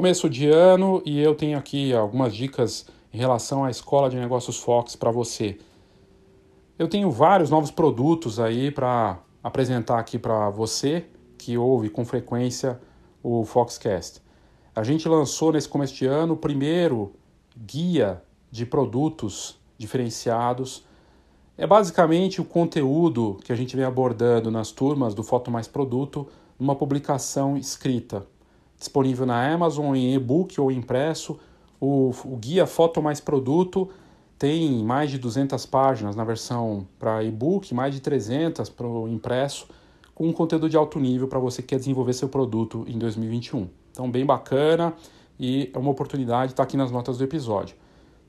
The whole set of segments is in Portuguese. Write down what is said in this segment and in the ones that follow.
Começo de ano e eu tenho aqui algumas dicas em relação à Escola de Negócios Fox para você. Eu tenho vários novos produtos aí para apresentar aqui para você que ouve com frequência o Foxcast. A gente lançou nesse começo de ano o primeiro guia de produtos diferenciados. É basicamente o conteúdo que a gente vem abordando nas turmas do Foto Mais Produto numa publicação escrita, disponível na Amazon em e-book ou impresso. O, o guia Foto Mais Produto tem mais de 200 páginas na versão para e-book, mais de 300 para o impresso, com um conteúdo de alto nível para você que quer desenvolver seu produto em 2021. Então, bem bacana e é uma oportunidade estar tá aqui nas notas do episódio.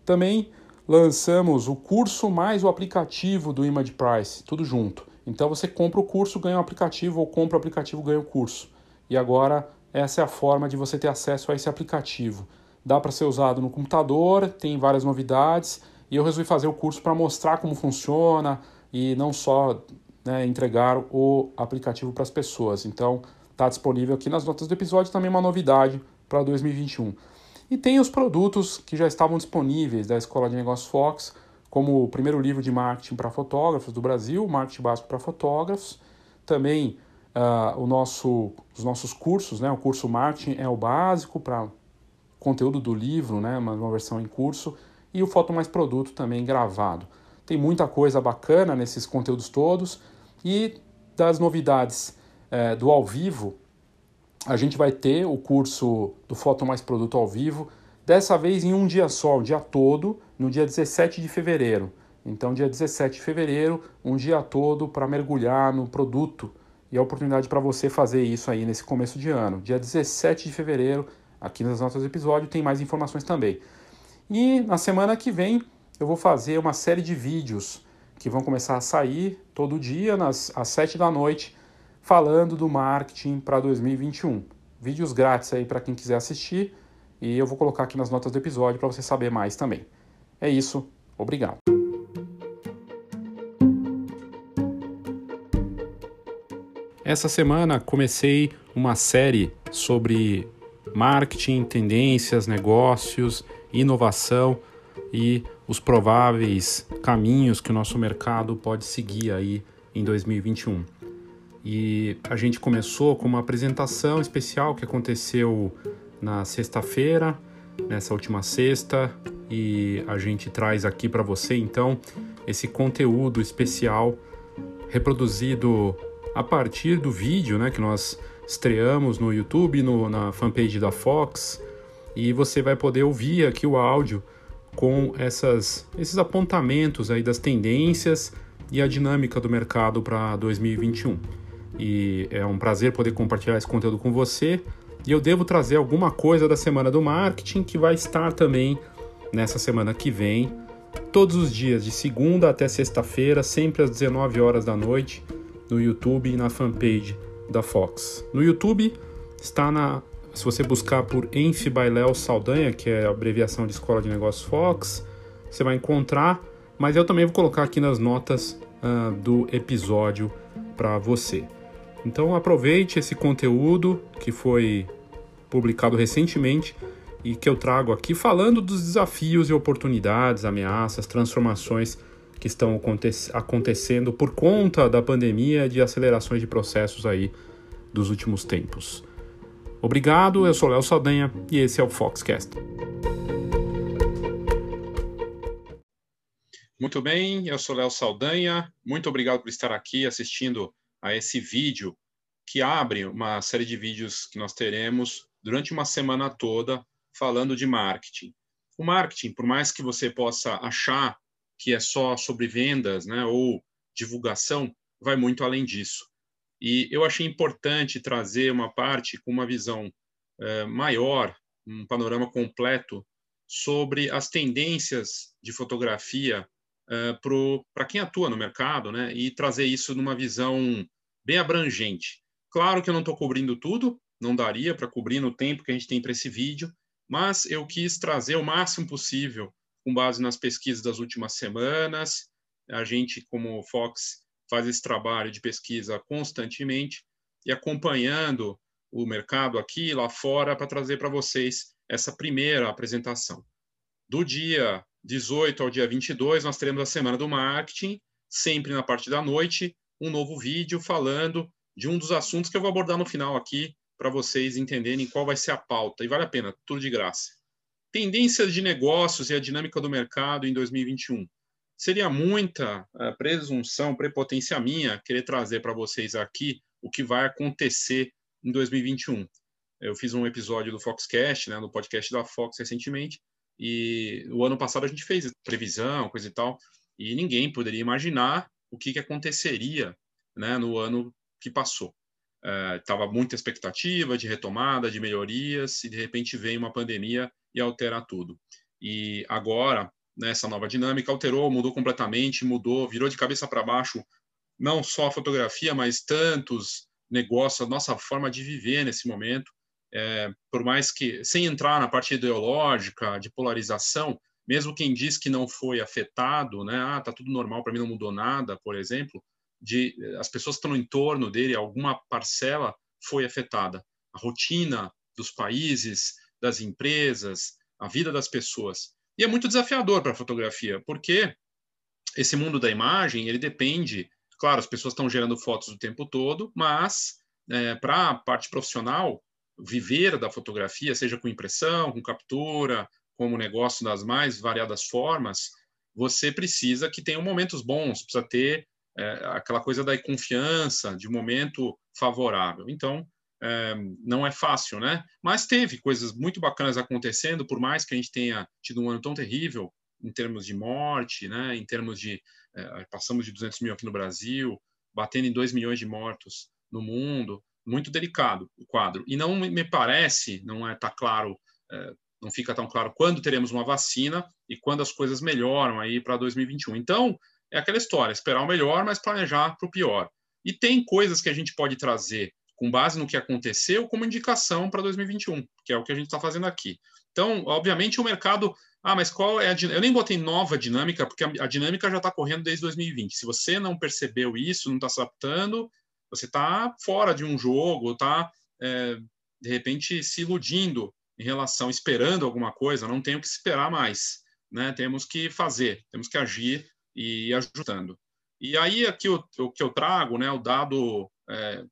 Também lançamos o curso mais o aplicativo do Image Price, tudo junto. Então você compra o curso, ganha o aplicativo, ou compra o aplicativo, ganha o curso. E agora essa é a forma de você ter acesso a esse aplicativo. Dá para ser usado no computador, tem várias novidades, e eu resolvi fazer o curso para mostrar como funciona e não só né, entregar o aplicativo para as pessoas. Então está disponível aqui nas notas do episódio também uma novidade para 2021. E tem os produtos que já estavam disponíveis da Escola de Negócios Fox, como o primeiro livro de marketing para fotógrafos do Brasil, Marketing Básico para Fotógrafos, também uh, nosso, os nossos cursos, né? o curso Marketing é o básico para conteúdo do livro, né? uma, uma versão em curso, e o Foto Mais Produto também gravado. Tem muita coisa bacana nesses conteúdos todos e das novidades é, do ao vivo, a gente vai ter o curso do Foto Mais Produto ao vivo, dessa vez em um dia só, o dia todo, no dia 17 de fevereiro. Então, dia 17 de fevereiro, um dia todo para mergulhar no produto e a oportunidade para você fazer isso aí nesse começo de ano. Dia 17 de fevereiro, aqui nas notas do episódio, tem mais informações também. E na semana que vem eu vou fazer uma série de vídeos que vão começar a sair todo dia, nas, às 7 da noite, falando do marketing para 2021. Vídeos grátis aí para quem quiser assistir e eu vou colocar aqui nas notas do episódio para você saber mais também. É isso, obrigado. Essa semana comecei uma série sobre marketing, tendências, negócios, inovação e os prováveis caminhos que o nosso mercado pode seguir aí em 2021. E a gente começou com uma apresentação especial que aconteceu na sexta-feira, nessa última sexta, e a gente traz aqui para você então esse conteúdo especial reproduzido a partir do vídeo, né, que nós estreamos no YouTube, no, na fanpage da Fox, e você vai poder ouvir aqui o áudio com essas, esses apontamentos aí das tendências e a dinâmica do mercado para 2021 e é um prazer poder compartilhar esse conteúdo com você. E eu devo trazer alguma coisa da semana do marketing que vai estar também nessa semana que vem, todos os dias, de segunda até sexta-feira, sempre às 19 horas da noite, no YouTube e na fanpage da Fox. No YouTube está na. Se você buscar por Enf Bailel Saldanha, que é a abreviação de Escola de Negócios Fox, você vai encontrar, mas eu também vou colocar aqui nas notas uh, do episódio para você. Então aproveite esse conteúdo que foi publicado recentemente e que eu trago aqui falando dos desafios e oportunidades, ameaças, transformações que estão acontecendo por conta da pandemia de acelerações de processos aí dos últimos tempos. Obrigado, eu sou Léo Saldanha e esse é o Foxcast. Muito bem, eu sou Léo Saldanha. Muito obrigado por estar aqui assistindo a esse vídeo que abre uma série de vídeos que nós teremos durante uma semana toda falando de marketing. O marketing, por mais que você possa achar que é só sobre vendas, né, ou divulgação, vai muito além disso. E eu achei importante trazer uma parte com uma visão eh, maior, um panorama completo sobre as tendências de fotografia uh, para quem atua no mercado, né? E trazer isso numa visão bem abrangente. Claro que eu não estou cobrindo tudo, não daria para cobrir no tempo que a gente tem para esse vídeo, mas eu quis trazer o máximo possível com base nas pesquisas das últimas semanas. A gente, como Fox, faz esse trabalho de pesquisa constantemente e acompanhando o mercado aqui lá fora para trazer para vocês essa primeira apresentação. Do dia 18 ao dia 22, nós teremos a Semana do Marketing, sempre na parte da noite, um novo vídeo falando de um dos assuntos que eu vou abordar no final aqui, para vocês entenderem qual vai ser a pauta. E vale a pena, tudo de graça. Tendências de negócios e a dinâmica do mercado em 2021. Seria muita uh, presunção, prepotência minha querer trazer para vocês aqui o que vai acontecer em 2021. Eu fiz um episódio do Foxcast, né, no podcast da Fox recentemente, e o ano passado a gente fez previsão, coisa e tal, e ninguém poderia imaginar o que, que aconteceria né, no ano que passou. Estava uh, muita expectativa de retomada, de melhorias, e de repente vem uma pandemia e altera tudo. E agora, nessa nova dinâmica, alterou, mudou completamente, mudou, virou de cabeça para baixo, não só a fotografia, mas tantos negócios, a nossa forma de viver nesse momento. É, por mais que, sem entrar na parte ideológica, de polarização, mesmo quem diz que não foi afetado, né, ah, tá tudo normal, para mim não mudou nada, por exemplo, de as pessoas que estão no entorno dele, alguma parcela foi afetada. A rotina dos países, das empresas, a vida das pessoas. E é muito desafiador para a fotografia, porque esse mundo da imagem, ele depende, claro, as pessoas estão gerando fotos o tempo todo, mas é, para a parte profissional, viver da fotografia, seja com impressão, com captura, como negócio das mais variadas formas, você precisa que tenha momentos bons, precisa ter é, aquela coisa da confiança, de momento favorável. Então, é, não é fácil, né? Mas teve coisas muito bacanas acontecendo, por mais que a gente tenha tido um ano tão terrível em termos de morte, né? Em termos de é, passamos de 200 mil aqui no Brasil, batendo em 2 milhões de mortos no mundo, muito delicado o quadro. E não me parece, não é tá claro, é, não fica tão claro quando teremos uma vacina e quando as coisas melhoram aí para 2021. Então, é aquela história, esperar o melhor, mas planejar para o pior. E tem coisas que a gente pode trazer com base no que aconteceu como indicação para 2021, que é o que a gente está fazendo aqui. Então, obviamente, o mercado. Ah, mas qual é a? Eu nem botei nova dinâmica, porque a, dinâmica já está correndo desde 2020. Se você não percebeu isso, não está se adaptando, você está fora de um jogo, está, é, de repente, se iludindo em relação, esperando alguma coisa, não tem o que esperar mais. Né? Temos que fazer, temos que agir e ajustando. E aí aqui o, o que eu trago, né, o dado é,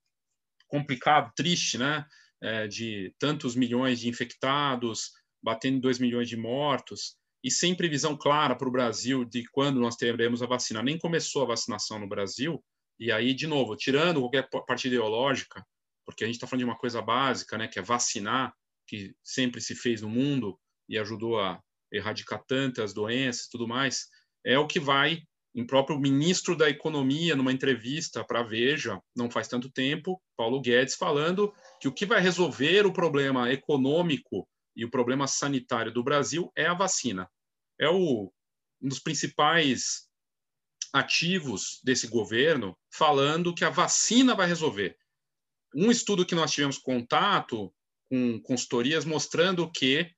complicado, triste, né, é, de tantos milhões de infectados, batendo 2 milhões de mortos, e sem previsão clara para o Brasil de quando nós teremos a vacina. Nem começou a vacinação no Brasil, e aí, de novo, tirando qualquer parte ideológica, porque a gente está falando de uma coisa básica, né, que é vacinar, que sempre se fez no mundo e ajudou a erradicar tantas doenças e tudo mais, é o que vai em próprio ministro da Economia, numa entrevista para a Veja, não faz tanto tempo, Paulo Guedes falando que o que vai resolver o problema econômico e o problema sanitário do Brasil é a vacina. É o, um dos principais ativos desse governo falando que a vacina vai resolver. Um estudo que nós tivemos contato com consultorias mostrando que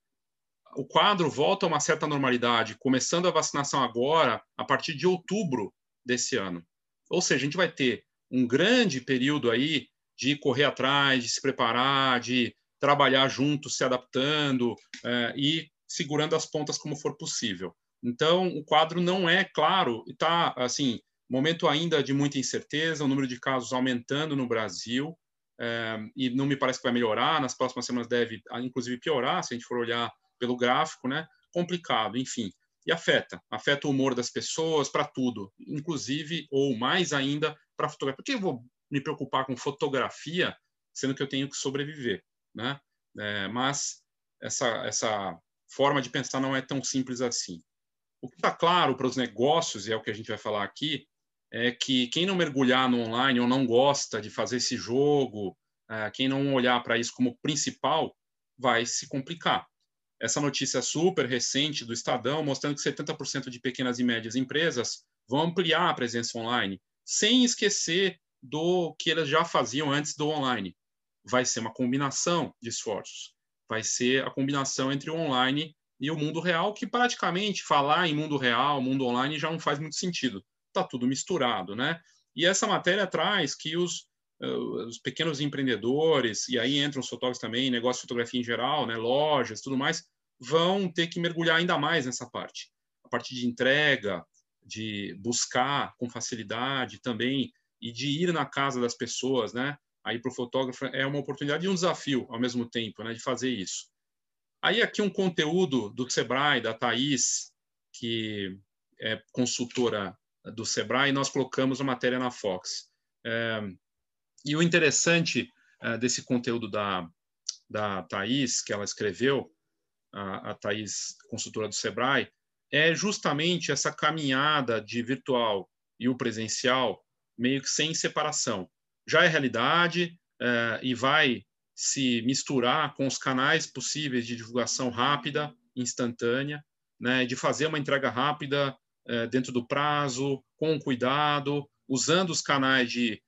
o quadro volta a uma certa normalidade, começando a vacinação agora, a partir de outubro desse ano. Ou seja, a gente vai ter um grande período aí de correr atrás, de se preparar, de trabalhar junto, se adaptando é, e segurando as pontas como for possível. Então, o quadro não é claro, está, assim, momento ainda de muita incerteza, o número de casos aumentando no Brasil, é, e não me parece que vai melhorar, nas próximas semanas deve, inclusive, piorar, se a gente for olhar pelo gráfico, né? Complicado, enfim. E afeta, afeta o humor das pessoas para tudo, inclusive ou mais ainda para fotografia. Por que eu vou me preocupar com fotografia, sendo que eu tenho que sobreviver, né? É, mas essa essa forma de pensar não é tão simples assim. O que está claro para os negócios, e é o que a gente vai falar aqui, é que quem não mergulhar no online ou não gosta de fazer esse jogo, é, quem não olhar para isso como principal, vai se complicar essa notícia super recente do Estadão, mostrando que 70% de pequenas e médias empresas vão ampliar a presença online, sem esquecer do que elas já faziam antes do online. Vai ser uma combinação de esforços. Vai ser a combinação entre o online e o mundo real, que praticamente falar em mundo real, mundo online já não faz muito sentido. Está tudo misturado, né? E essa matéria traz que os os pequenos empreendedores, e aí entram os fotógrafos também, negócio de fotografia em geral, né, lojas, tudo mais, vão ter que mergulhar ainda mais nessa parte. A parte de entrega, de buscar com facilidade também, e de ir na casa das pessoas, né? Aí para o fotógrafo é uma oportunidade e um desafio ao mesmo tempo, né, de fazer isso. Aí aqui um conteúdo do Sebrae, da Thaís, que é consultora do Sebrae, nós colocamos a matéria na Fox. É, e o interessante é, desse conteúdo da, da Thaís, que ela escreveu, a, a Thaís, consultora do Sebrae, é justamente essa caminhada de virtual e o presencial meio que sem separação. Já é realidade é, e vai se misturar com os canais possíveis de divulgação rápida, instantânea, né, de fazer uma entrega rápida é, dentro do prazo, com cuidado, usando os canais de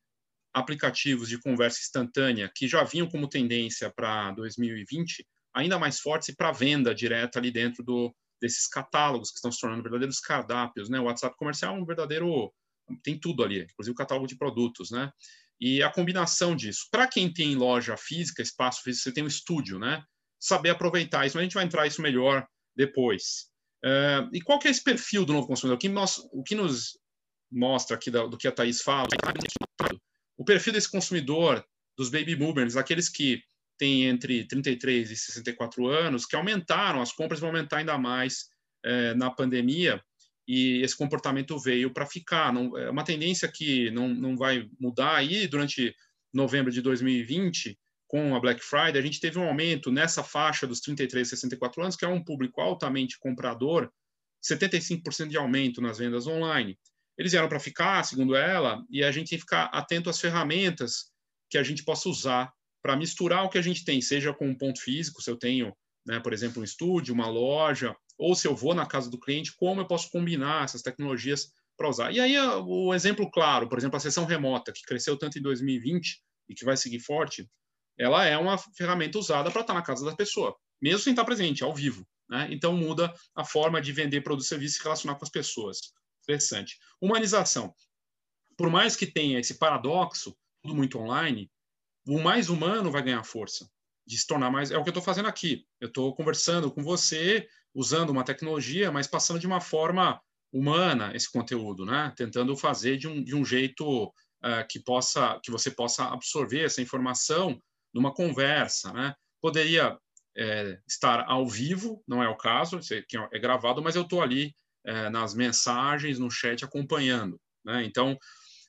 aplicativos de conversa instantânea que já vinham como tendência para 2020, ainda mais fortes e para venda direta ali dentro do, desses catálogos que estão se tornando verdadeiros cardápios, né? O WhatsApp comercial é um verdadeiro tem tudo ali, inclusive o catálogo de produtos, né? E a combinação disso. Para quem tem loja física, espaço físico, você tem um estúdio, né? Saber aproveitar isso, mas a gente vai entrar isso melhor depois. Uh, e qual que é esse perfil do novo consumidor? O que, nós, o que nos mostra aqui do, do que a Thaís fala, o perfil desse consumidor, dos baby boomers, aqueles que têm entre 33 e 64 anos, que aumentaram, as compras vão aumentar ainda mais eh, na pandemia, e esse comportamento veio para ficar. Não, é uma tendência que não, não vai mudar aí durante novembro de 2020, com a Black Friday, a gente teve um aumento nessa faixa dos 33 e 64 anos, que é um público altamente comprador, 75% de aumento nas vendas online. Eles vieram para ficar, segundo ela, e a gente tem que ficar atento às ferramentas que a gente possa usar para misturar o que a gente tem, seja com um ponto físico, se eu tenho, né, por exemplo, um estúdio, uma loja, ou se eu vou na casa do cliente, como eu posso combinar essas tecnologias para usar. E aí o exemplo claro, por exemplo, a sessão remota, que cresceu tanto em 2020 e que vai seguir forte, ela é uma ferramenta usada para estar na casa da pessoa, mesmo sem estar presente, ao vivo. Né? Então muda a forma de vender produto e serviço e se relacionar com as pessoas. Interessante. Humanização. Por mais que tenha esse paradoxo, tudo muito online, o mais humano vai ganhar força de se tornar mais. É o que eu estou fazendo aqui. Eu estou conversando com você, usando uma tecnologia, mas passando de uma forma humana esse conteúdo, né? Tentando fazer de um, de um jeito uh, que possa, que você possa absorver essa informação numa conversa, né? Poderia é, estar ao vivo, não é o caso, é gravado, mas eu estou ali é, nas mensagens, no chat acompanhando, né? Então,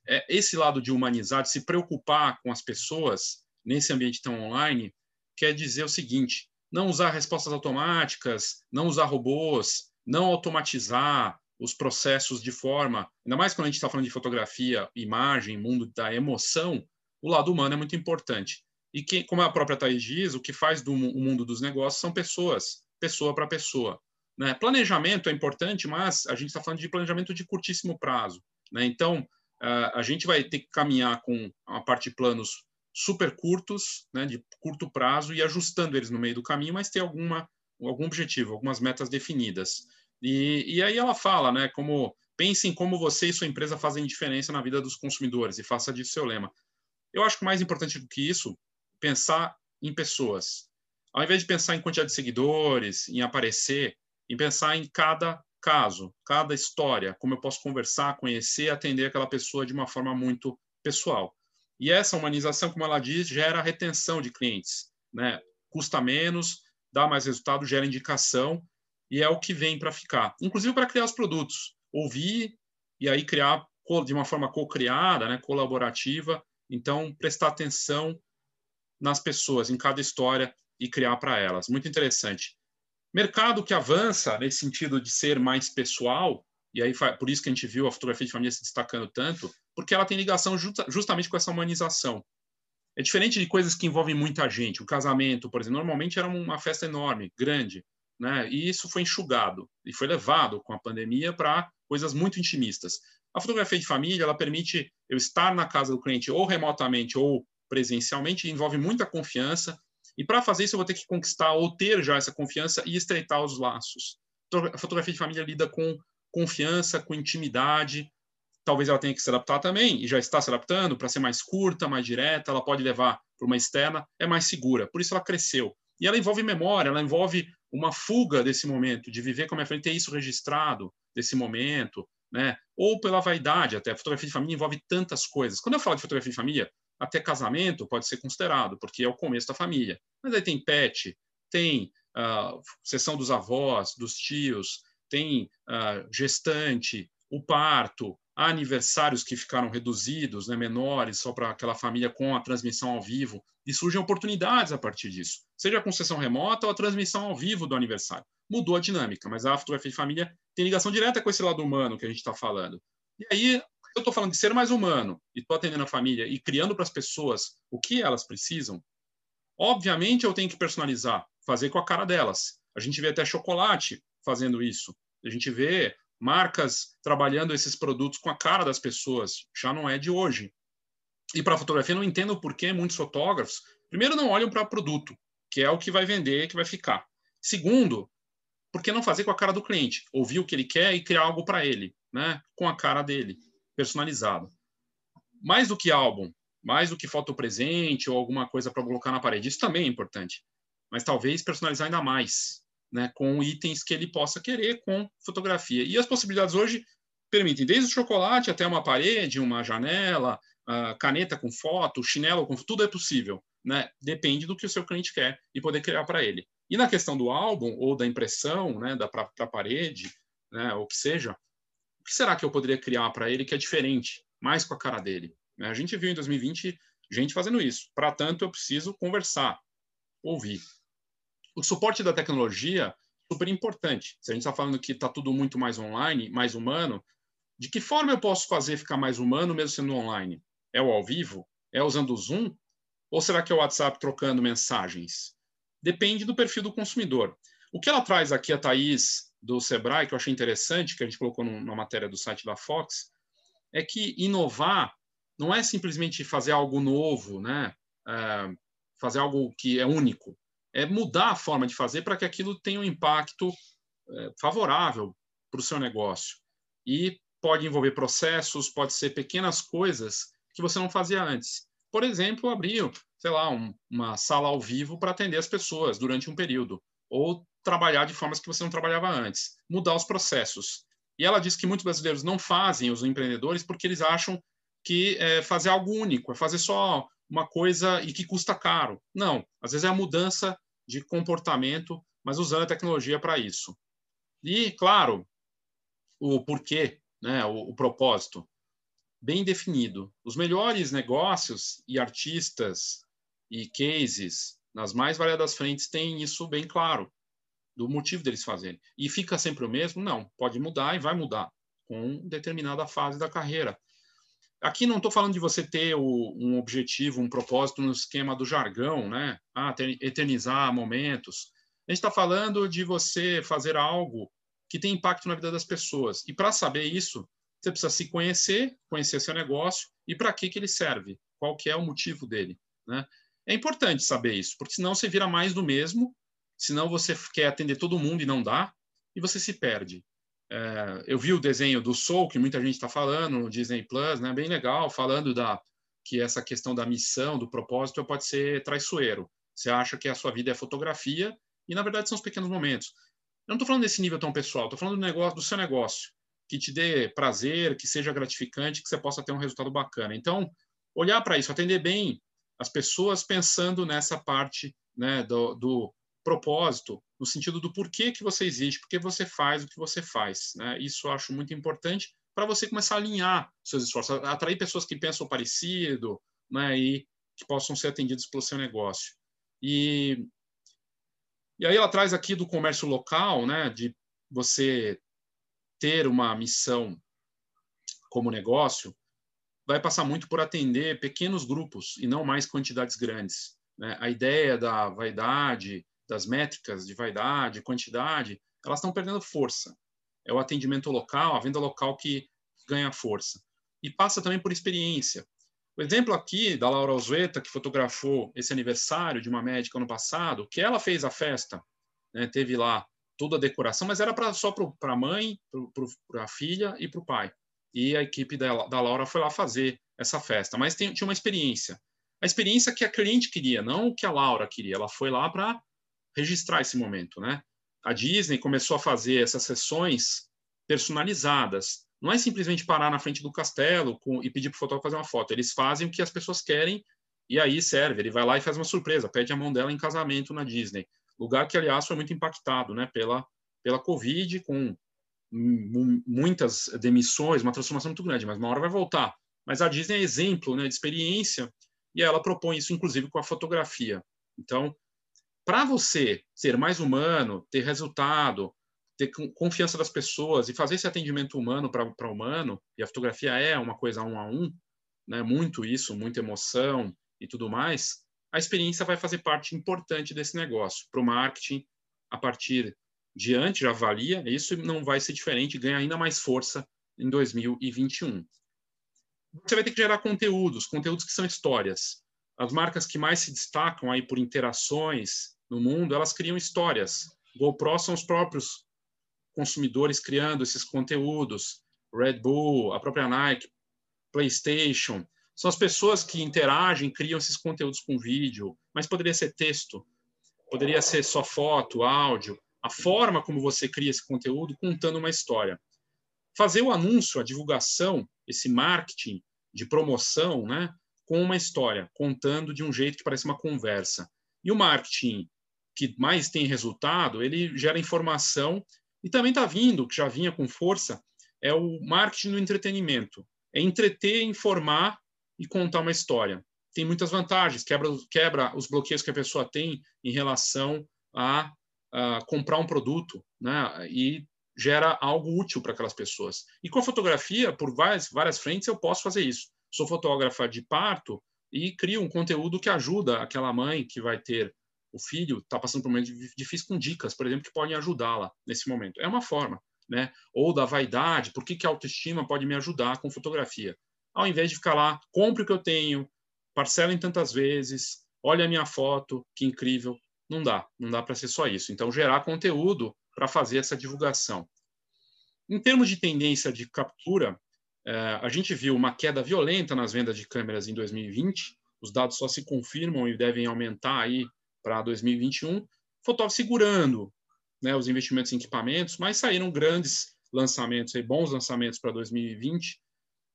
é, esse lado de humanizar, de se preocupar com as pessoas nesse ambiente tão online, quer dizer o seguinte: não usar respostas automáticas, não usar robôs, não automatizar os processos de forma, ainda mais quando a gente está falando de fotografia, imagem, mundo da emoção, o lado humano é muito importante. E que, como a própria Thais diz, o que faz do mundo dos negócios são pessoas, pessoa para pessoa. Né? Planejamento é importante, mas a gente está falando de planejamento de curtíssimo prazo. Né? Então, a gente vai ter que caminhar com a parte de planos super curtos, né, de curto prazo, e ajustando eles no meio do caminho, mas ter alguma, algum objetivo, algumas metas definidas. E, e aí ela fala, né, como pense em como você e sua empresa fazem diferença na vida dos consumidores e faça disso seu lema. Eu acho que mais importante do que isso, pensar em pessoas. Ao invés de pensar em quantidade de seguidores, em aparecer, em pensar em cada caso, cada história, como eu posso conversar, conhecer, atender aquela pessoa de uma forma muito pessoal. E essa humanização, como ela diz, gera retenção de clientes, né? Custa menos, dá mais resultado, gera indicação e é o que vem para ficar. Inclusive para criar os produtos, ouvir e aí criar de uma forma co-criada, né, colaborativa. Então, prestar atenção nas pessoas, em cada história e criar para elas. Muito interessante. Mercado que avança nesse sentido de ser mais pessoal, e aí por isso que a gente viu a fotografia de família se destacando tanto, porque ela tem ligação justa, justamente com essa humanização. É diferente de coisas que envolvem muita gente. O casamento, por exemplo, normalmente era uma festa enorme, grande, né? E isso foi enxugado e foi levado com a pandemia para coisas muito intimistas. A fotografia de família, ela permite eu estar na casa do cliente ou remotamente ou presencialmente, envolve muita confiança. E para fazer isso, eu vou ter que conquistar ou ter já essa confiança e estreitar os laços. Então, a fotografia de família lida com confiança, com intimidade, talvez ela tenha que se adaptar também, e já está se adaptando para ser mais curta, mais direta, ela pode levar para uma externa, é mais segura. Por isso ela cresceu. E ela envolve memória, ela envolve uma fuga desse momento, de viver como é frente, ter isso registrado desse momento, né? Ou pela vaidade, até a fotografia de família envolve tantas coisas. Quando eu falo de fotografia de família, até casamento pode ser considerado, porque é o começo da família. Mas aí tem pet, tem uh, sessão dos avós, dos tios, tem uh, gestante, o parto, aniversários que ficaram reduzidos, né, menores, só para aquela família com a transmissão ao vivo, e surgem oportunidades a partir disso, seja com sessão remota ou a transmissão ao vivo do aniversário. Mudou a dinâmica, mas a fotografia de família tem ligação direta com esse lado humano que a gente está falando. E aí, eu estou falando de ser mais humano e estou atendendo a família e criando para as pessoas o que elas precisam, obviamente eu tenho que personalizar, fazer com a cara delas. A gente vê até chocolate fazendo isso. A gente vê marcas trabalhando esses produtos com a cara das pessoas. Já não é de hoje. E para a fotografia, não entendo por que muitos fotógrafos, primeiro, não olham para o produto, que é o que vai vender, que vai ficar. Segundo, por que não fazer com a cara do cliente? Ouvir o que ele quer e criar algo para ele, né? com a cara dele, personalizado. Mais do que álbum, mais do que foto presente ou alguma coisa para colocar na parede, isso também é importante. Mas talvez personalizar ainda mais, né, com itens que ele possa querer com fotografia. E as possibilidades hoje permitem desde o chocolate até uma parede, uma janela, caneta com foto, chinelo com tudo é possível, né? Depende do que o seu cliente quer e poder criar para ele. E na questão do álbum ou da impressão, né, da para parede, né, ou que seja, o que será que eu poderia criar para ele que é diferente, mais com a cara dele? A gente viu em 2020 gente fazendo isso. Para tanto, eu preciso conversar, ouvir o suporte da tecnologia super importante. Se a gente está falando que está tudo muito mais online, mais humano, de que forma eu posso fazer ficar mais humano mesmo sendo online? É o ao vivo? É usando o Zoom? Ou será que é o WhatsApp trocando mensagens? Depende do perfil do consumidor. O que ela traz aqui, a Thaís, do Sebrae, que eu achei interessante, que a gente colocou na matéria do site da Fox, é que inovar não é simplesmente fazer algo novo, né? É, fazer algo que é único é mudar a forma de fazer para que aquilo tenha um impacto é, favorável para o seu negócio. E pode envolver processos, pode ser pequenas coisas que você não fazia antes. Por exemplo, abrir, sei lá, um, uma sala ao vivo para atender as pessoas durante um período, ou trabalhar de formas que você não trabalhava antes, mudar os processos. E ela diz que muitos brasileiros não fazem os empreendedores porque eles acham que é fazer algo único, é fazer só uma coisa e que custa caro. Não, às vezes é a mudança de comportamento, mas usando a tecnologia para isso. E, claro, o porquê, né, o, o propósito, bem definido. Os melhores negócios e artistas e cases nas mais variadas frentes têm isso bem claro, do motivo deles fazerem. E fica sempre o mesmo? Não, pode mudar e vai mudar com determinada fase da carreira. Aqui não estou falando de você ter o, um objetivo, um propósito no esquema do jargão, né? Ah, ter, eternizar momentos. A gente está falando de você fazer algo que tem impacto na vida das pessoas. E para saber isso, você precisa se conhecer, conhecer seu negócio e para que, que ele serve, qual que é o motivo dele. Né? É importante saber isso, porque senão você vira mais do mesmo, senão você quer atender todo mundo e não dá, e você se perde. É, eu vi o desenho do Soul, que muita gente está falando no Disney Plus, né? bem legal, falando da que essa questão da missão, do propósito, pode ser traiçoeiro. Você acha que a sua vida é fotografia e, na verdade, são os pequenos momentos. Eu não estou falando desse nível tão pessoal, estou falando do, negócio, do seu negócio, que te dê prazer, que seja gratificante, que você possa ter um resultado bacana. Então, olhar para isso, atender bem as pessoas pensando nessa parte né, do, do propósito, no sentido do porquê que você existe, porque você faz o que você faz. Né? Isso eu acho muito importante para você começar a alinhar seus esforços, atrair pessoas que pensam parecido né? e que possam ser atendidos pelo seu negócio. E, e aí ela traz aqui do comércio local, né? de você ter uma missão como negócio, vai passar muito por atender pequenos grupos e não mais quantidades grandes. Né? A ideia da vaidade, das métricas de vaidade, quantidade, elas estão perdendo força. É o atendimento local, a venda local que ganha força. E passa também por experiência. O exemplo aqui da Laura Ozueta, que fotografou esse aniversário de uma médica ano passado, que ela fez a festa, né, teve lá toda a decoração, mas era pra, só para a mãe, para a filha e para o pai. e a equipe da, da Laura foi lá fazer essa festa. Mas tem, tinha uma experiência. A experiência que a cliente queria, não o que a Laura queria. Ela foi lá para registrar esse momento, né? A Disney começou a fazer essas sessões personalizadas. Não é simplesmente parar na frente do castelo com, e pedir para o fotógrafo fazer uma foto. Eles fazem o que as pessoas querem e aí serve. Ele vai lá e faz uma surpresa, pede a mão dela em casamento na Disney. Lugar que, aliás, foi muito impactado né, pela, pela Covid, com muitas demissões, uma transformação muito grande, mas uma hora vai voltar. Mas a Disney é exemplo né, de experiência e ela propõe isso, inclusive, com a fotografia. Então, para você ser mais humano, ter resultado, ter confiança das pessoas e fazer esse atendimento humano para humano, e a fotografia é uma coisa um a um, né, muito isso, muita emoção e tudo mais, a experiência vai fazer parte importante desse negócio. Para o marketing, a partir de antes, já valia, isso não vai ser diferente, ganha ainda mais força em 2021. Você vai ter que gerar conteúdos, conteúdos que são histórias. As marcas que mais se destacam aí por interações no mundo, elas criam histórias. GoPro são os próprios consumidores criando esses conteúdos. Red Bull, a própria Nike, PlayStation, são as pessoas que interagem, criam esses conteúdos com vídeo, mas poderia ser texto, poderia ser só foto, áudio, a forma como você cria esse conteúdo contando uma história. Fazer o anúncio, a divulgação, esse marketing de promoção, né, com uma história, contando de um jeito que parece uma conversa. E o marketing que mais tem resultado, ele gera informação e também está vindo, que já vinha com força, é o marketing do entretenimento. É entreter, informar e contar uma história. Tem muitas vantagens, quebra, quebra os bloqueios que a pessoa tem em relação a uh, comprar um produto, né? E gera algo útil para aquelas pessoas. E com a fotografia, por várias, várias frentes, eu posso fazer isso. Sou fotógrafa de parto e crio um conteúdo que ajuda aquela mãe que vai ter o filho, está passando por um momento difícil com dicas, por exemplo, que podem ajudá-la nesse momento. É uma forma, né? Ou da vaidade, por que, que a autoestima pode me ajudar com fotografia? Ao invés de ficar lá, compre o que eu tenho, parcela em tantas vezes, olha a minha foto, que incrível não dá, não dá para ser só isso. Então, gerar conteúdo para fazer essa divulgação. Em termos de tendência de captura, a gente viu uma queda violenta nas vendas de câmeras em 2020. Os dados só se confirmam e devem aumentar aí para 2021. Fotógrafo segurando né, os investimentos em equipamentos, mas saíram grandes lançamentos, aí, bons lançamentos para 2020.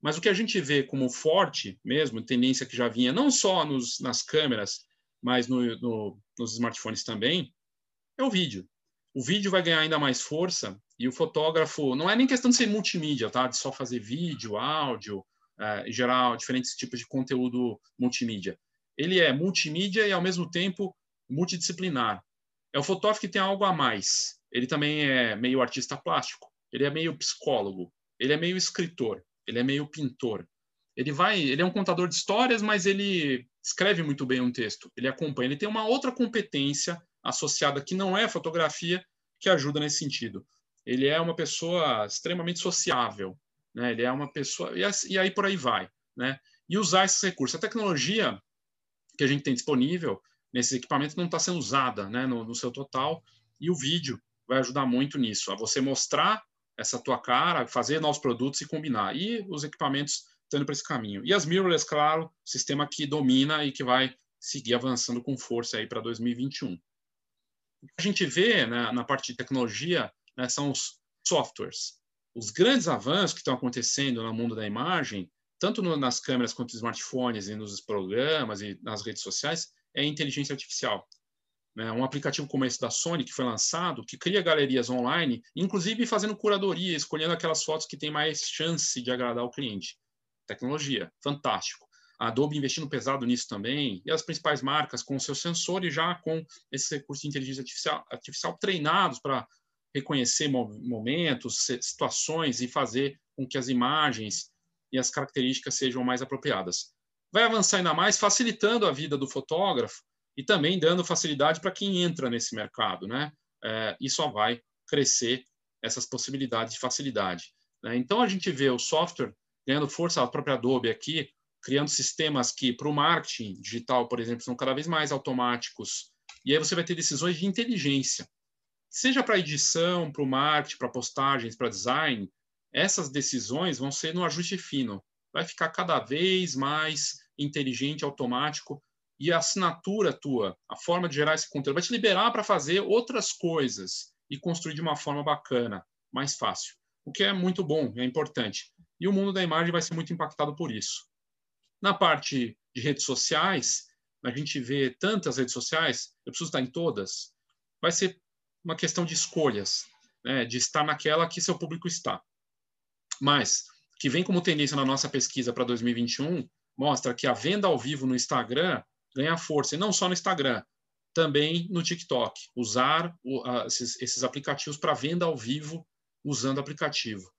Mas o que a gente vê como forte mesmo, tendência que já vinha não só nos, nas câmeras, mas no, no, nos smartphones também, é o vídeo. O vídeo vai ganhar ainda mais força e o fotógrafo não é nem questão de ser multimídia, tá? De só fazer vídeo, áudio, é, gerar diferentes tipos de conteúdo multimídia. Ele é multimídia e ao mesmo tempo multidisciplinar. É o fotógrafo que tem algo a mais. Ele também é meio artista plástico, ele é meio psicólogo, ele é meio escritor, ele é meio pintor. Ele vai, ele é um contador de histórias, mas ele escreve muito bem um texto, ele acompanha, ele tem uma outra competência associada que não é fotografia que ajuda nesse sentido. Ele é uma pessoa extremamente sociável, né? Ele é uma pessoa e aí por aí vai, né? E usar esses recursos. A tecnologia que a gente tem disponível nesses equipamentos não está sendo usada, né? No, no seu total e o vídeo vai ajudar muito nisso, a você mostrar essa tua cara, fazer novos produtos e combinar. E os equipamentos estão para esse caminho. E as mirrorless, claro, sistema que domina e que vai seguir avançando com força aí para 2021. O que a gente vê né, na parte de tecnologia né, são os softwares. Os grandes avanços que estão acontecendo no mundo da imagem, tanto no, nas câmeras quanto nos smartphones e nos programas e nas redes sociais, é a inteligência artificial. Né? Um aplicativo como esse da Sony, que foi lançado, que cria galerias online, inclusive fazendo curadoria, escolhendo aquelas fotos que têm mais chance de agradar o cliente tecnologia, fantástico. A Adobe investindo pesado nisso também, e as principais marcas com seus sensores já com esses recursos de inteligência artificial, artificial treinados para reconhecer momentos, situações e fazer com que as imagens e as características sejam mais apropriadas. Vai avançar ainda mais, facilitando a vida do fotógrafo e também dando facilidade para quem entra nesse mercado, né? É, e só vai crescer essas possibilidades de facilidade. Né? Então a gente vê o software ganhando força, a própria Adobe aqui, criando sistemas que, para o marketing digital, por exemplo, são cada vez mais automáticos. E aí você vai ter decisões de inteligência. Seja para edição, para o marketing, para postagens, para design, essas decisões vão ser no ajuste fino. Vai ficar cada vez mais inteligente, automático, e a assinatura tua, a forma de gerar esse conteúdo, vai te liberar para fazer outras coisas e construir de uma forma bacana, mais fácil. O que é muito bom, é importante. E o mundo da imagem vai ser muito impactado por isso. Na parte de redes sociais, a gente vê tantas redes sociais, eu preciso estar em todas, vai ser uma questão de escolhas, né, de estar naquela que seu público está. Mas, que vem como tendência na nossa pesquisa para 2021, mostra que a venda ao vivo no Instagram ganha força, e não só no Instagram, também no TikTok. Usar o, a, esses, esses aplicativos para venda ao vivo usando aplicativo.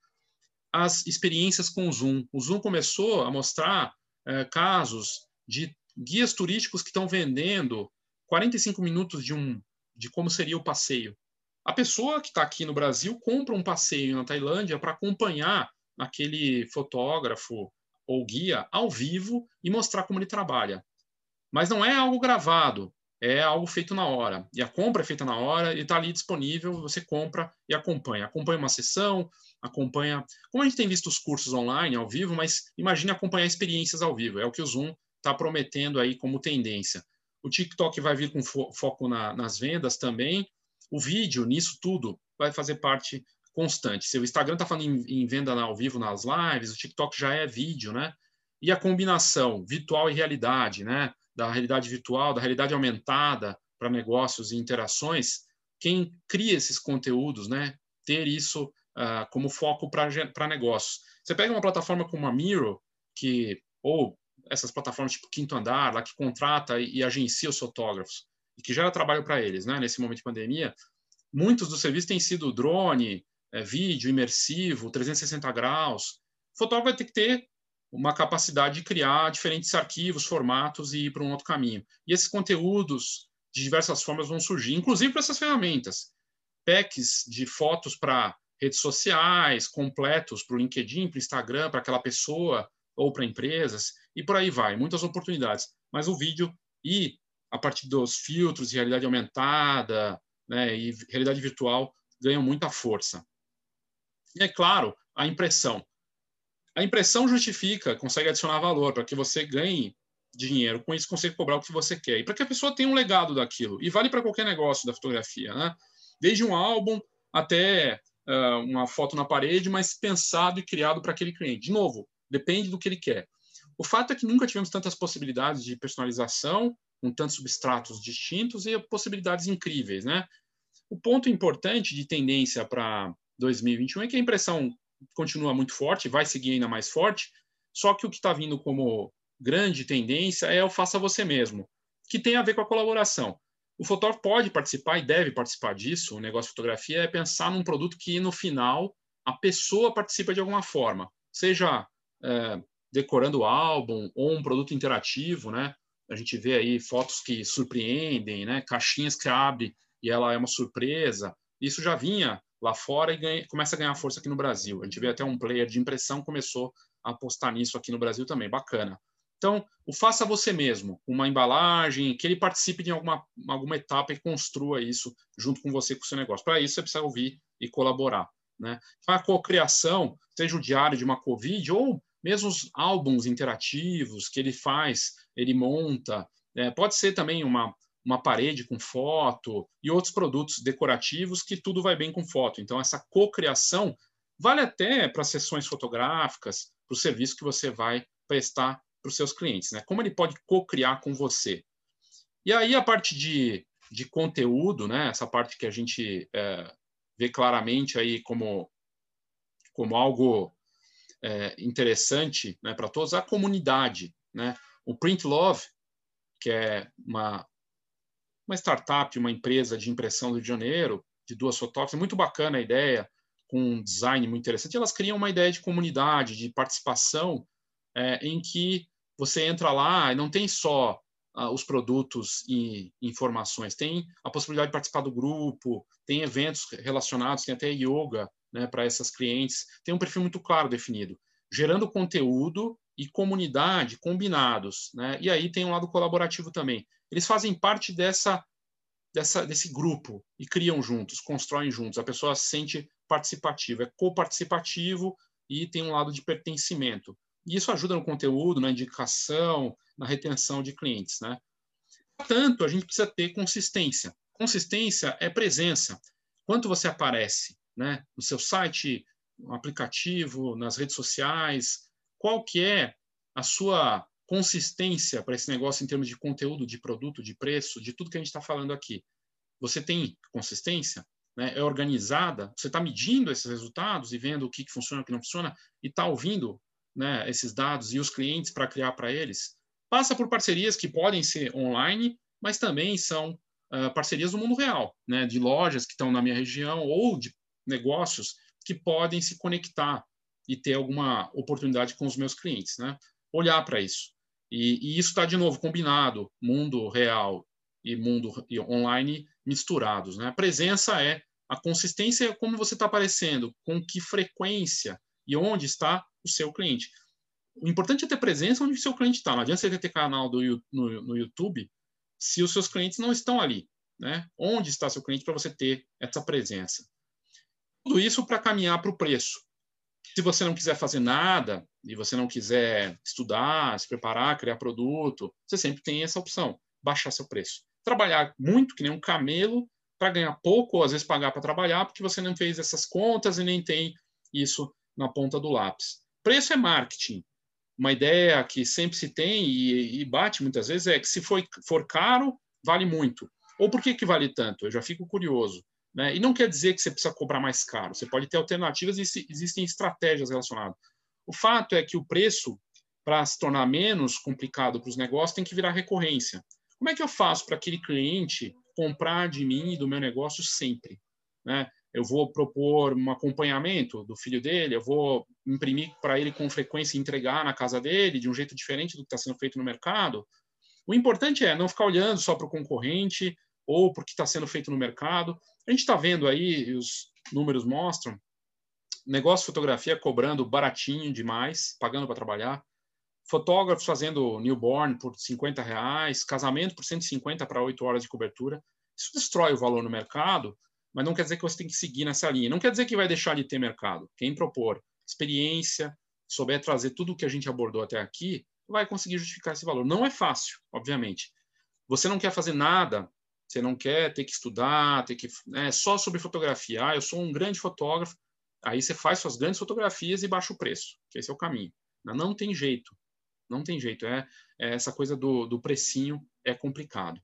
As experiências com o Zoom. O Zoom começou a mostrar é, casos de guias turísticos que estão vendendo 45 minutos de um de como seria o passeio. A pessoa que está aqui no Brasil compra um passeio na Tailândia para acompanhar aquele fotógrafo ou guia ao vivo e mostrar como ele trabalha. Mas não é algo gravado, é algo feito na hora. E a compra é feita na hora e está ali disponível, você compra e acompanha. Acompanha uma sessão, acompanha. Como a gente tem visto os cursos online, ao vivo, mas imagine acompanhar experiências ao vivo. É o que o Zoom está prometendo aí como tendência. O TikTok vai vir com fo foco na, nas vendas também. O vídeo, nisso tudo, vai fazer parte constante. Se o Instagram está falando em, em, venda ao vivo nas lives, o TikTok já é vídeo, né? E a combinação virtual e realidade, né? Da realidade virtual, da realidade aumentada para negócios e interações, quem cria esses conteúdos, né? Ter isso uh, como foco para negócios. Você pega uma plataforma como a Miro, que ou essas plataformas tipo Quinto Andar, lá que contrata e, e agencia os fotógrafos e que gera trabalho para eles, né? Nesse momento de pandemia, muitos dos serviços têm sido drone, é, vídeo imersivo, 360 graus. O fotógrafo vai ter que ter uma capacidade de criar diferentes arquivos, formatos e ir para um outro caminho. E esses conteúdos de diversas formas vão surgir, inclusive para essas ferramentas. Packs de fotos para redes sociais, completos para o LinkedIn, para o Instagram, para aquela pessoa ou para empresas, e por aí vai, muitas oportunidades. Mas o vídeo e a partir dos filtros de realidade aumentada né, e realidade virtual ganham muita força. E é claro, a impressão. A impressão justifica, consegue adicionar valor para que você ganhe dinheiro, com isso consegue cobrar o que você quer e para que a pessoa tenha um legado daquilo. E vale para qualquer negócio da fotografia, né? Desde um álbum até uh, uma foto na parede, mas pensado e criado para aquele cliente. De novo, depende do que ele quer. O fato é que nunca tivemos tantas possibilidades de personalização, com tantos substratos distintos e possibilidades incríveis, né? O ponto importante de tendência para 2021 é que a impressão continua muito forte, vai seguir ainda mais forte, só que o que está vindo como grande tendência é o faça você mesmo, que tem a ver com a colaboração. O fotógrafo pode participar e deve participar disso. O negócio de fotografia é pensar num produto que, no final, a pessoa participa de alguma forma, seja é, decorando o álbum ou um produto interativo, né? A gente vê aí fotos que surpreendem, né? Caixinhas que abre e ela é uma surpresa. Isso já vinha lá fora e ganha, começa a ganhar força aqui no Brasil. A gente vê até um player de impressão começou a apostar nisso aqui no Brasil também, bacana. Então, o faça você mesmo, uma embalagem, que ele participe de alguma, alguma etapa e construa isso junto com você, com o seu negócio. Para isso, você precisa ouvir e colaborar. Né? A cocriação, seja o diário de uma Covid ou mesmo os álbuns interativos que ele faz, ele monta, é, pode ser também uma, uma parede com foto e outros produtos decorativos que tudo vai bem com foto. Então, essa cocriação vale até para sessões fotográficas, para o serviço que você vai prestar para os seus clientes. Né? Como ele pode co-criar com você? E aí a parte de, de conteúdo, né? essa parte que a gente é, vê claramente aí como, como algo é, interessante né, para todos, a comunidade. Né? O Print Love, que é uma, uma startup, uma empresa de impressão do Rio de Janeiro, de duas fotógrafas, é muito bacana a ideia, com um design muito interessante. Elas criam uma ideia de comunidade, de participação, é, em que você entra lá e não tem só ah, os produtos e informações, tem a possibilidade de participar do grupo, tem eventos relacionados, tem até yoga né, para essas clientes, tem um perfil muito claro definido, gerando conteúdo e comunidade combinados. Né? E aí tem um lado colaborativo também. Eles fazem parte dessa, dessa, desse grupo e criam juntos, constroem juntos. A pessoa se sente participativo, é coparticipativo e tem um lado de pertencimento. E isso ajuda no conteúdo, na indicação, na retenção de clientes, né? Portanto, a gente precisa ter consistência. Consistência é presença. Quanto você aparece, né? No seu site, no aplicativo, nas redes sociais, qual que é a sua consistência para esse negócio em termos de conteúdo, de produto, de preço, de tudo que a gente está falando aqui. Você tem consistência? Né? É organizada? Você está medindo esses resultados e vendo o que, que funciona, o que não funciona e está ouvindo né, esses dados e os clientes para criar para eles? Passa por parcerias que podem ser online, mas também são uh, parcerias do mundo real, né, de lojas que estão na minha região ou de negócios que podem se conectar e ter alguma oportunidade com os meus clientes, né? Olhar para isso. E, e isso está, de novo, combinado, mundo real e mundo online misturados, né? A presença é a consistência é como você está aparecendo, com que frequência e onde está o seu cliente. O importante é ter presença onde o seu cliente está. Não adianta você ter canal do, no, no YouTube se os seus clientes não estão ali. Né? Onde está seu cliente para você ter essa presença? Tudo isso para caminhar para o preço. Se você não quiser fazer nada e você não quiser estudar, se preparar, criar produto, você sempre tem essa opção, baixar seu preço. Trabalhar muito, que nem um camelo, para ganhar pouco, ou às vezes pagar para trabalhar, porque você não fez essas contas e nem tem isso na ponta do lápis. Preço é marketing. Uma ideia que sempre se tem e, bate muitas vezes é que se for, for caro, vale muito. Ou por que, que vale tanto? Eu já fico curioso. Né? E não quer dizer que você precisa cobrar mais caro. Você pode ter alternativas e existem estratégias relacionadas. O fato é que o preço, para se tornar menos complicado para os negócios, tem que virar recorrência. Como é que eu faço para aquele cliente comprar de mim e do meu negócio sempre? Né? Eu vou propor um acompanhamento do filho dele, eu vou imprimir para ele com frequência entregar na casa dele de um jeito diferente do que está sendo feito no mercado. O importante é não ficar olhando só para o concorrente, ou porque está sendo feito no mercado. A gente está vendo aí, os números mostram, negócio de fotografia cobrando baratinho demais, pagando para trabalhar, fotógrafos fazendo newborn por 50 reais, casamento por 150 para 8 horas de cobertura. Isso destrói o valor no mercado, mas não quer dizer que você tem que seguir nessa linha. Não quer dizer que vai deixar de ter mercado. Quem propor experiência, souber trazer tudo o que a gente abordou até aqui, vai conseguir justificar esse valor. Não é fácil, obviamente. Você não quer fazer nada você não quer ter que estudar, ter que é só sobre fotografia. Ah, eu sou um grande fotógrafo. Aí você faz suas grandes fotografias e baixa o preço. Que esse é o caminho. Não tem jeito. Não tem jeito. É, é essa coisa do, do precinho é complicado.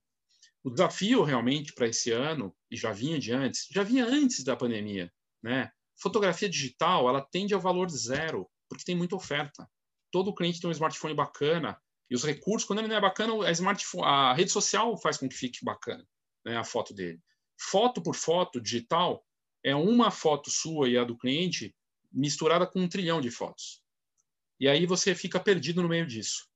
O desafio realmente para esse ano e já vinha de antes, já vinha antes da pandemia, né? Fotografia digital ela tende ao valor zero porque tem muita oferta. Todo cliente tem um smartphone bacana e os recursos, quando ele não é bacana, a, smartphone, a rede social faz com que fique bacana né, a foto dele. Foto por foto digital é uma foto sua e a do cliente misturada com um trilhão de fotos. E aí você fica perdido no meio disso.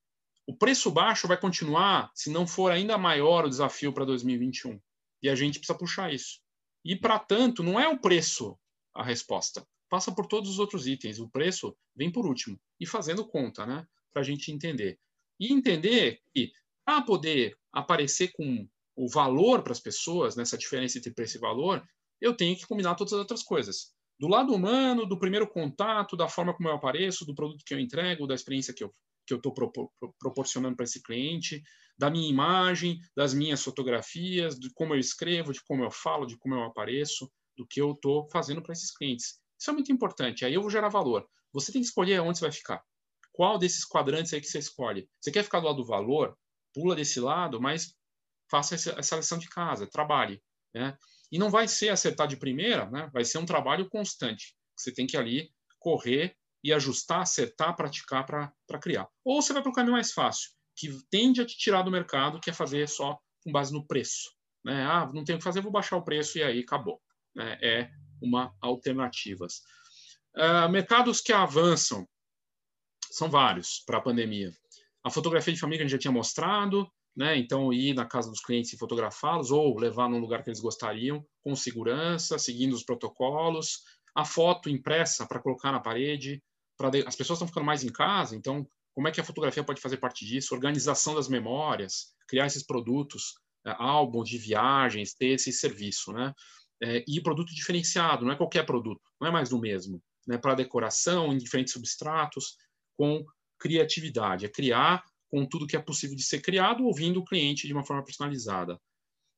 O preço baixo vai continuar se não for ainda maior o desafio para 2021. E a gente precisa puxar isso. E, para tanto, não é o preço a resposta. Passa por todos os outros itens. O preço vem por último. E fazendo conta, né? Para a gente entender. E entender que, para poder aparecer com o valor para as pessoas, nessa diferença entre preço e valor, eu tenho que combinar todas as outras coisas. Do lado humano, do primeiro contato, da forma como eu apareço, do produto que eu entrego, da experiência que eu que eu estou proporcionando para esse cliente, da minha imagem, das minhas fotografias, de como eu escrevo, de como eu falo, de como eu apareço, do que eu estou fazendo para esses clientes. Isso é muito importante. Aí eu vou gerar valor. Você tem que escolher onde você vai ficar. Qual desses quadrantes aí que você escolhe? Você quer ficar do lado do valor? Pula desse lado, mas faça essa lição de casa, trabalhe. Né? E não vai ser acertar de primeira, né? vai ser um trabalho constante. Você tem que ali correr e ajustar, acertar, praticar para criar. Ou você vai para o caminho mais fácil, que tende a te tirar do mercado, que é fazer só com base no preço. Né? Ah, não tenho o que fazer, vou baixar o preço e aí acabou. Né? É uma alternativas. Uh, mercados que avançam são vários para a pandemia. A fotografia de família a gente já tinha mostrado, né? Então, ir na casa dos clientes e fotografá-los ou levar num lugar que eles gostariam, com segurança, seguindo os protocolos. A foto impressa para colocar na parede. De... As pessoas estão ficando mais em casa, então, como é que a fotografia pode fazer parte disso? Organização das memórias, criar esses produtos, é, álbuns de viagens, ter esse serviço, né? é, e produto diferenciado, não é qualquer produto, não é mais do mesmo. Né, para decoração, em diferentes substratos, com criatividade. É criar com tudo que é possível de ser criado, ouvindo o cliente de uma forma personalizada.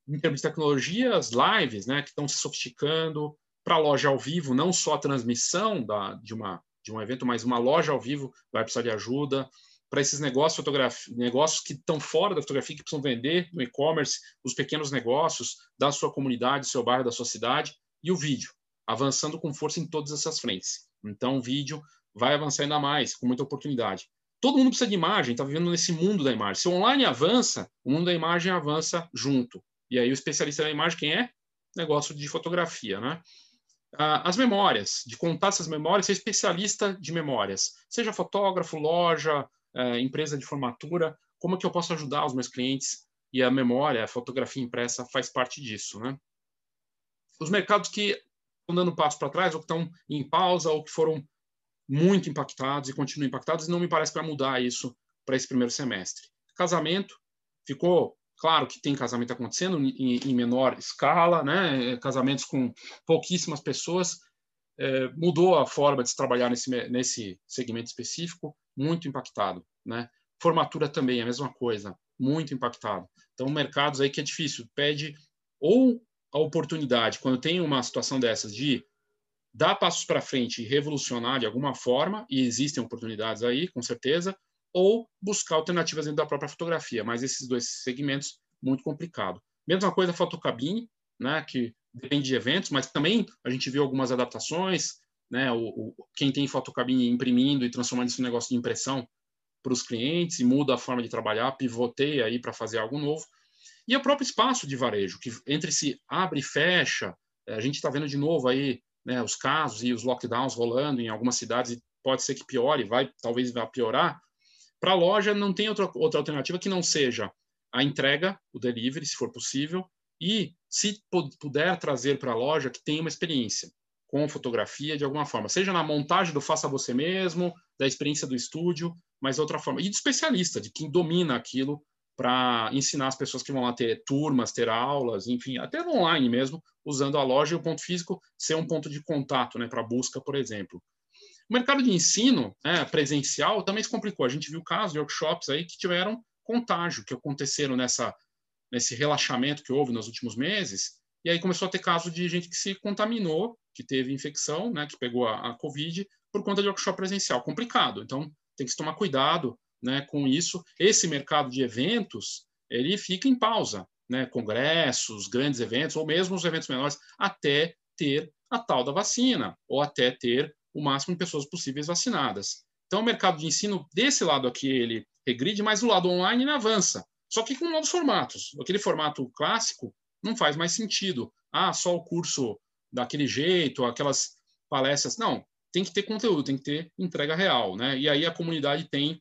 Em termos de tecnologia, as lives, né, que estão se sofisticando, para a loja ao vivo, não só a transmissão da, de, uma, de um evento, mas uma loja ao vivo vai precisar de ajuda. Para esses negócios, fotografia, negócios que estão fora da fotografia, que precisam vender no e-commerce, os pequenos negócios da sua comunidade, do seu bairro, da sua cidade, e o vídeo, avançando com força em todas essas frentes. Então, o vídeo vai avançar ainda mais, com muita oportunidade. Todo mundo precisa de imagem, está vivendo nesse mundo da imagem. Se o online avança, o mundo da imagem avança junto. E aí o especialista da imagem, quem é? Negócio de fotografia, né? Ah, as memórias, de contar essas memórias, ser especialista de memórias. Seja fotógrafo, loja, eh, empresa de formatura, como é que eu posso ajudar os meus clientes? E a memória, a fotografia impressa faz parte disso, né? Os mercados que estão dando passo para trás, ou que estão em pausa, ou que foram muito impactados e continuam impactados, e não me parece que vai mudar isso para esse primeiro semestre. Casamento, ficou claro que tem casamento acontecendo em, em menor escala, né? casamentos com pouquíssimas pessoas, é, mudou a forma de se trabalhar nesse, nesse segmento específico, muito impactado. Né? Formatura também, a mesma coisa, muito impactado. Então, mercados aí que é difícil, pede ou a oportunidade, quando tem uma situação dessas de dar passos para frente e revolucionar de alguma forma, e existem oportunidades aí, com certeza, ou buscar alternativas dentro da própria fotografia, mas esses dois segmentos, muito complicado. Mesma coisa a fotocabine, né, que depende de eventos, mas também a gente viu algumas adaptações, né, o, o quem tem fotocabine imprimindo e transformando isso em negócio de impressão para os clientes e muda a forma de trabalhar, pivoteia aí para fazer algo novo. E o próprio espaço de varejo, que entre se abre e fecha, a gente está vendo de novo aí né, os casos e os lockdowns rolando em algumas cidades, pode ser que piore, vai, talvez vá piorar. Para a loja, não tem outra, outra alternativa que não seja a entrega, o delivery, se for possível, e se puder trazer para a loja que tenha uma experiência com fotografia de alguma forma, seja na montagem do faça você mesmo, da experiência do estúdio, mas outra forma, e de especialista, de quem domina aquilo para ensinar as pessoas que vão lá ter turmas, ter aulas, enfim, até online mesmo, usando a loja e o ponto físico ser um ponto de contato, né, para busca, por exemplo. O mercado de ensino né, presencial também se complicou. A gente viu casos de workshops aí que tiveram contágio, que aconteceram nessa, nesse relaxamento que houve nos últimos meses, e aí começou a ter caso de gente que se contaminou, que teve infecção, né, que pegou a, a Covid, por conta de workshop presencial. Complicado. Então, tem que tomar cuidado né, com isso. Esse mercado de eventos ele fica em pausa, né, congressos, grandes eventos ou mesmo os eventos menores, até ter a tal da vacina ou até ter o máximo de pessoas possíveis vacinadas. Então, o mercado de ensino desse lado aqui ele regride, mas o lado online ele avança. Só que com novos formatos. Aquele formato clássico não faz mais sentido. Ah, só o curso daquele jeito, aquelas palestras. Não, tem que ter conteúdo, tem que ter entrega real, né? E aí a comunidade tem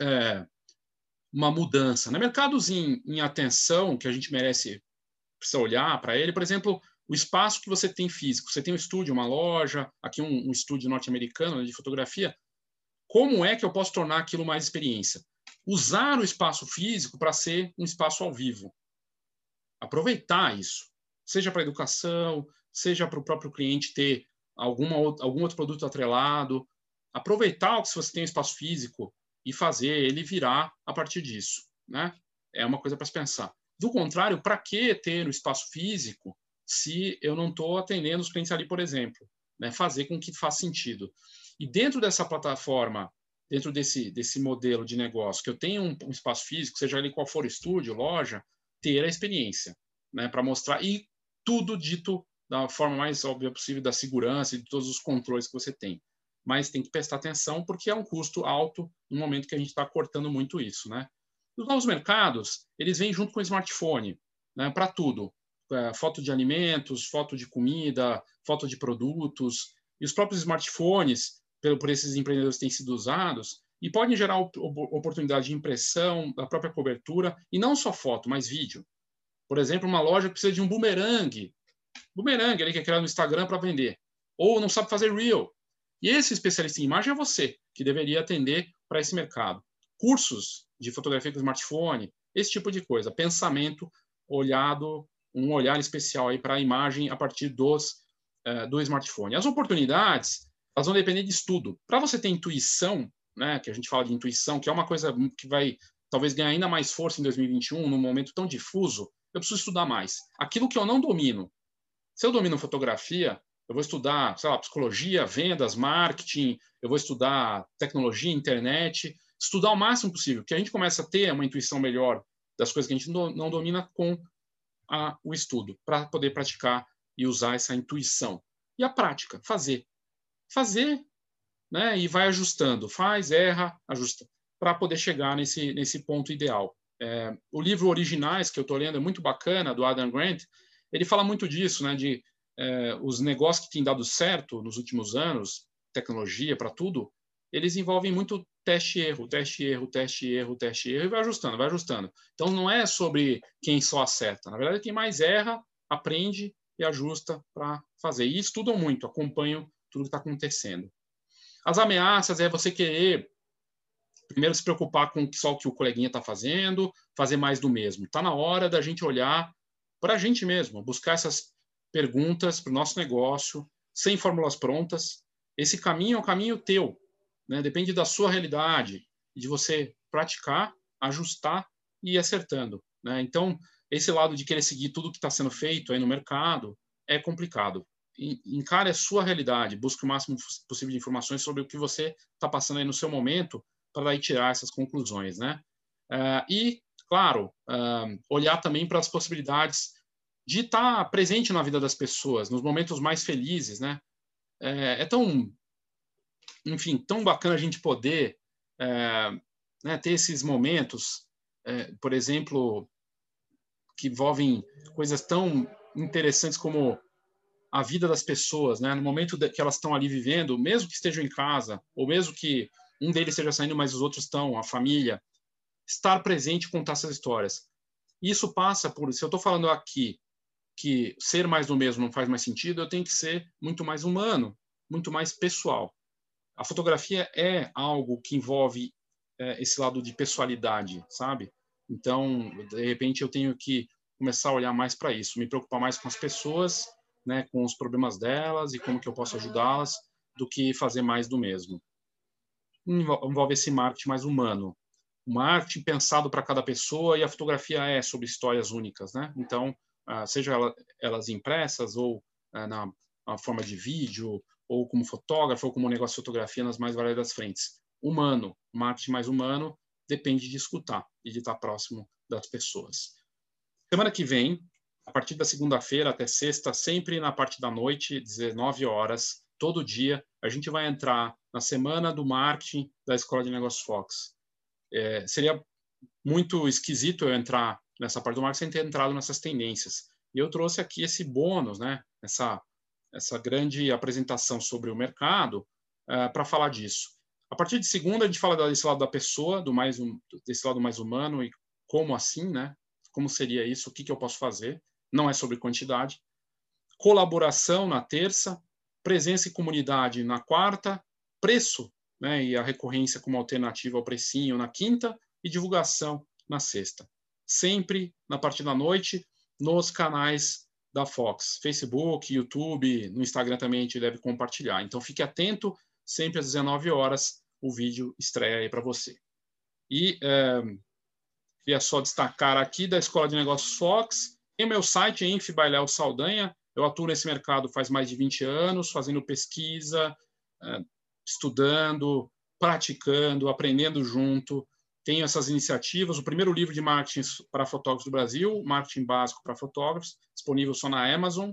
é, uma mudança. No mercados em, em atenção, que a gente merece precisa olhar para ele, por exemplo, o espaço que você tem físico. Você tem um estúdio, uma loja, aqui um, um estúdio norte-americano de fotografia. Como é que eu posso tornar aquilo mais experiência? Usar o espaço físico para ser um espaço ao vivo. Aproveitar isso, seja para educação, seja para o próprio cliente ter alguma, algum outro produto atrelado. Aproveitar que se você tem um espaço físico e fazer ele virar a partir disso, né? É uma coisa para se pensar. Do contrário, para que ter o espaço físico se eu não estou atendendo os clientes ali, por exemplo? Né? Fazer com que faça sentido. E dentro dessa plataforma, dentro desse, desse modelo de negócio, que eu tenho um, um espaço físico, seja ali qual for estúdio, loja, ter a experiência, né? Para mostrar e tudo dito da forma mais óbvia possível da segurança e de todos os controles que você tem mas tem que prestar atenção porque é um custo alto no momento que a gente está cortando muito isso, né? Os novos mercados, eles vêm junto com o smartphone, né, para tudo. É, foto de alimentos, foto de comida, foto de produtos, e os próprios smartphones, pelo, por esses empreendedores têm sido usados, e podem gerar op oportunidade de impressão, da própria cobertura, e não só foto, mas vídeo. Por exemplo, uma loja precisa de um boomerang, boomerang ali que é criado no Instagram para vender, ou não sabe fazer reel, e esse especialista em imagem é você, que deveria atender para esse mercado. Cursos de fotografia com smartphone, esse tipo de coisa. Pensamento olhado um olhar especial aí para a imagem a partir dos, uh, do smartphone. As oportunidades elas vão depender de estudo. Para você ter intuição, né, que a gente fala de intuição, que é uma coisa que vai talvez ganhar ainda mais força em 2021, num momento tão difuso, eu preciso estudar mais. Aquilo que eu não domino. Se eu domino fotografia, eu vou estudar, sei lá, psicologia, vendas, marketing, eu vou estudar tecnologia, internet, estudar o máximo possível, que a gente começa a ter uma intuição melhor das coisas que a gente não domina com a, o estudo, para poder praticar e usar essa intuição. E a prática, fazer. Fazer, né? E vai ajustando, faz, erra, ajusta, para poder chegar nesse, nesse ponto ideal. É, o livro Originais, que eu estou lendo, é muito bacana, do Adam Grant, ele fala muito disso, né? De é, os negócios que têm dado certo nos últimos anos, tecnologia para tudo, eles envolvem muito teste erro, teste erro, teste erro, teste erro e vai ajustando, vai ajustando. Então não é sobre quem só acerta. Na verdade, quem mais erra aprende e ajusta para fazer. E estudam muito, acompanham tudo que está acontecendo. As ameaças é você querer primeiro se preocupar com só o que o coleguinha está fazendo, fazer mais do mesmo. Está na hora da gente olhar para a gente mesmo, buscar essas perguntas para o nosso negócio, sem fórmulas prontas. Esse caminho é um caminho teu, né? depende da sua realidade, de você praticar, ajustar e ir acertando. Né? Então, esse lado de querer seguir tudo que está sendo feito aí no mercado é complicado. Encare a sua realidade, busque o máximo possível de informações sobre o que você está passando aí no seu momento para daí tirar essas conclusões, né? Uh, e, claro, uh, olhar também para as possibilidades de estar tá presente na vida das pessoas, nos momentos mais felizes, né? É, é tão, enfim, tão bacana a gente poder é, né, ter esses momentos, é, por exemplo, que envolvem coisas tão interessantes como a vida das pessoas, né? No momento que elas estão ali vivendo, mesmo que estejam em casa, ou mesmo que um deles esteja saindo, mas os outros estão, a família, estar presente e contar essas histórias. Isso passa por, se eu estou falando aqui que ser mais do mesmo não faz mais sentido, eu tenho que ser muito mais humano, muito mais pessoal. A fotografia é algo que envolve é, esse lado de pessoalidade, sabe? Então, de repente, eu tenho que começar a olhar mais para isso, me preocupar mais com as pessoas, né, com os problemas delas e como que eu posso ajudá-las, do que fazer mais do mesmo. Envolve esse marketing mais humano, o marketing pensado para cada pessoa e a fotografia é sobre histórias únicas, né? Então, seja elas impressas ou ah, na, forma de vídeo, ou como fotógrafo, ou como negócio de fotografia nas mais variadas frentes. Humano, marketing mais humano, depende de escutar e de estar próximo das pessoas. Semana que vem, a partir da segunda-feira até sexta, sempre na parte da noite, 19 horas, todo dia, a gente vai entrar na semana do marketing da Escola de Negócios Fox. É, seria muito esquisito eu entrar nessa parte do marketing ter entrado nessas tendências. E eu trouxe aqui esse bônus, né? Essa, essa grande apresentação sobre o mercado uh, para falar disso. A partir de segunda a gente fala desse lado da pessoa, do mais um, desse lado mais humano e como assim, né? Como seria isso? O que, que eu posso fazer? Não é sobre quantidade. Colaboração na terça, presença e comunidade na quarta, preço, né? E a recorrência como alternativa ao precinho na quinta e divulgação na sexta sempre na parte da noite nos canais da Fox, Facebook, YouTube, no Instagram também a gente deve compartilhar. Então fique atento, sempre às 19 horas o vídeo estreia aí para você. E é, queria só destacar aqui da Escola de Negócios Fox, tem meu site, Inf Bailéu Saldanha, eu atuo nesse mercado faz mais de 20 anos, fazendo pesquisa, é, estudando, praticando, aprendendo junto, tenho essas iniciativas. O primeiro livro de marketing para fotógrafos do Brasil, Marketing Básico para Fotógrafos, disponível só na Amazon,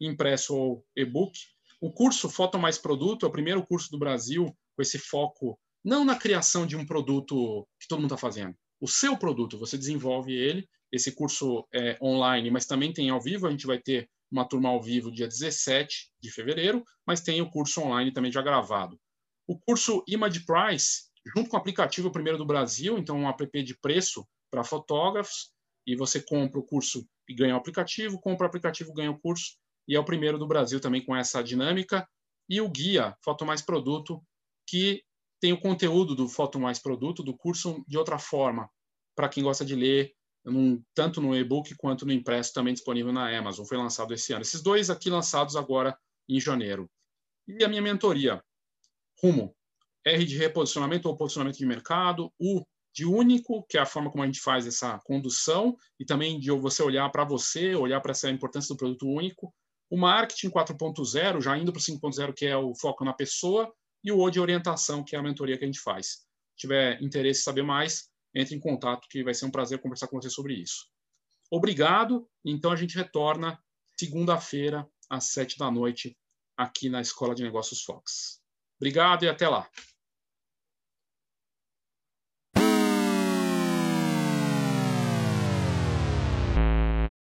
impresso ou e-book. O curso Foto Mais Produto é o primeiro curso do Brasil com esse foco não na criação de um produto que todo mundo está fazendo. O seu produto, você desenvolve ele. Esse curso é online, mas também tem ao vivo. A gente vai ter uma turma ao vivo dia 17 de fevereiro, mas tem o curso online também já gravado. O curso Image Price junto com o aplicativo primeiro do Brasil, então um app de preço para fotógrafos, e você compra o curso e ganha o aplicativo, compra o aplicativo, ganha o curso, e é o primeiro do Brasil também com essa dinâmica, e o guia Foto Mais Produto, que tem o conteúdo do Foto Mais Produto, do curso, de outra forma, para quem gosta de ler num, tanto no e-book quanto no impresso, também disponível na Amazon. Foi lançado esse ano. Esses dois aqui lançados agora em janeiro. E a minha mentoria, Rumo, R de reposicionamento ou posicionamento de mercado, U de único, que é a forma como a gente faz essa condução, e também de você olhar para você, olhar para essa importância do produto único. O marketing 4.0, já indo para o 5.0, que é o foco na pessoa, e o O de orientação, que é a mentoria que a gente faz. Se tiver interesse em saber mais, entre em contato, que vai ser um prazer conversar com você sobre isso. Obrigado. Então a gente retorna segunda-feira, às sete da noite, aqui na Escola de Negócios Fox. Obrigado e até lá.